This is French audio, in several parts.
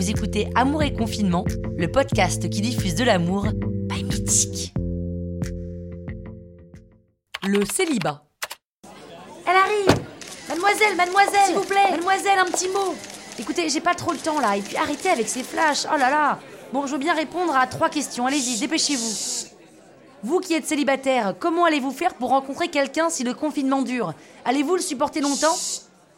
Vous écoutez Amour et Confinement, le podcast qui diffuse de l'amour by Mythique. Le célibat. Elle arrive. Mademoiselle, mademoiselle. S'il vous plaît. Mademoiselle, un petit mot. Écoutez, j'ai pas trop le temps là, et puis arrêtez avec ces flashs, oh là là. Bon, je veux bien répondre à trois questions, allez-y, dépêchez-vous. Vous qui êtes célibataire, comment allez-vous faire pour rencontrer quelqu'un si le confinement dure? Allez-vous le supporter longtemps?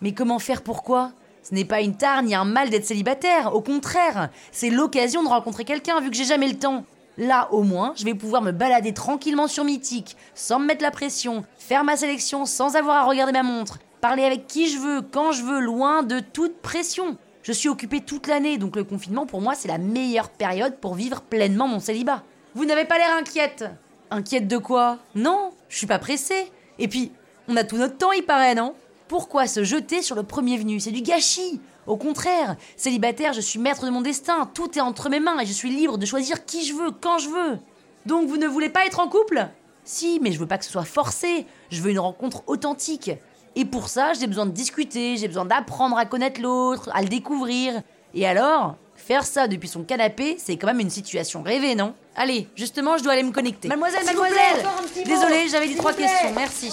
Mais comment faire? Pourquoi? Ce n'est pas une tare ni un mal d'être célibataire, au contraire, c'est l'occasion de rencontrer quelqu'un vu que j'ai jamais le temps. Là, au moins, je vais pouvoir me balader tranquillement sur Mythique, sans me mettre la pression, faire ma sélection sans avoir à regarder ma montre, parler avec qui je veux, quand je veux, loin de toute pression. Je suis occupée toute l'année, donc le confinement pour moi c'est la meilleure période pour vivre pleinement mon célibat. Vous n'avez pas l'air inquiète. Inquiète de quoi? Non, je suis pas pressée. Et puis, on a tout notre temps, il paraît, non? Pourquoi se jeter sur le premier venu? C'est du gâchis. Au contraire, célibataire, je suis maître de mon destin, tout est entre mes mains et je suis libre de choisir qui je veux, quand je veux. Donc vous ne voulez pas être en couple? Si, mais je veux pas que ce soit forcé, je veux une rencontre authentique. Et pour ça, j'ai besoin de discuter, j'ai besoin d'apprendre à connaître l'autre, à le découvrir. Et alors, faire ça depuis son canapé, c'est quand même une situation rêvée, non? Allez, justement, je dois aller me connecter. Mademoiselle, mademoiselle Désolée, j'avais dit trois questions, merci.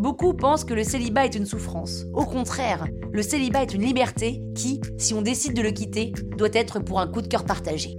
Beaucoup pensent que le célibat est une souffrance. Au contraire, le célibat est une liberté qui, si on décide de le quitter, doit être pour un coup de cœur partagé.